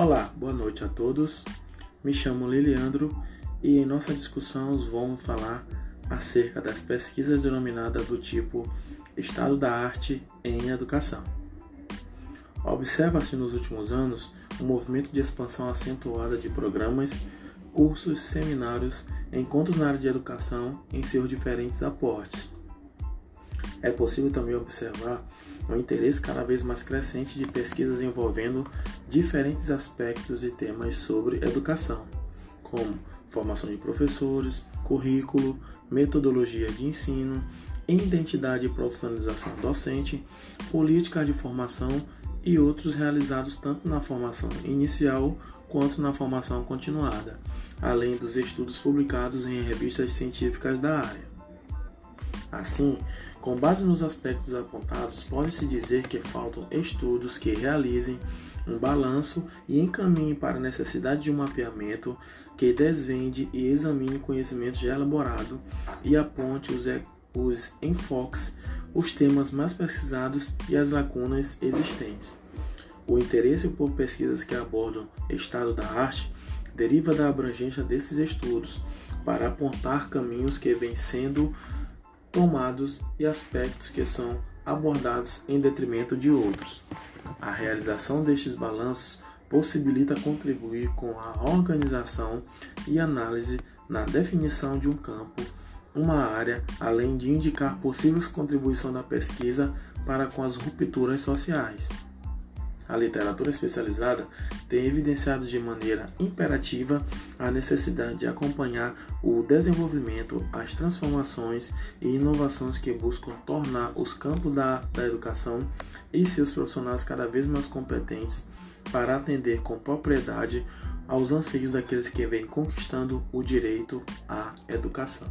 Olá, boa noite a todos. Me chamo Liliandro e em nossa discussão vamos falar acerca das pesquisas denominadas do tipo Estado da Arte em Educação. Observa-se nos últimos anos um movimento de expansão acentuada de programas, cursos, seminários, encontros na área de educação em seus diferentes aportes. É possível também observar um interesse cada vez mais crescente de pesquisas envolvendo diferentes aspectos e temas sobre educação, como formação de professores, currículo, metodologia de ensino, identidade e profissionalização docente, política de formação e outros realizados tanto na formação inicial quanto na formação continuada, além dos estudos publicados em revistas científicas da área. Assim, com base nos aspectos apontados, pode-se dizer que faltam estudos que realizem um balanço e encaminhem para a necessidade de um mapeamento que desvende e examine conhecimento já elaborado e aponte os, os enfoques, os temas mais pesquisados e as lacunas existentes. O interesse por pesquisas que abordam estado da arte deriva da abrangência desses estudos para apontar caminhos que vêm sendo tomados e aspectos que são abordados em detrimento de outros. A realização destes balanços possibilita contribuir com a organização e análise na definição de um campo, uma área, além de indicar possíveis contribuições da pesquisa para com as rupturas sociais. A literatura especializada tem evidenciado de maneira imperativa a necessidade de acompanhar o desenvolvimento, as transformações e inovações que buscam tornar os campos da, da educação e seus profissionais cada vez mais competentes para atender com propriedade aos anseios daqueles que vêm conquistando o direito à educação.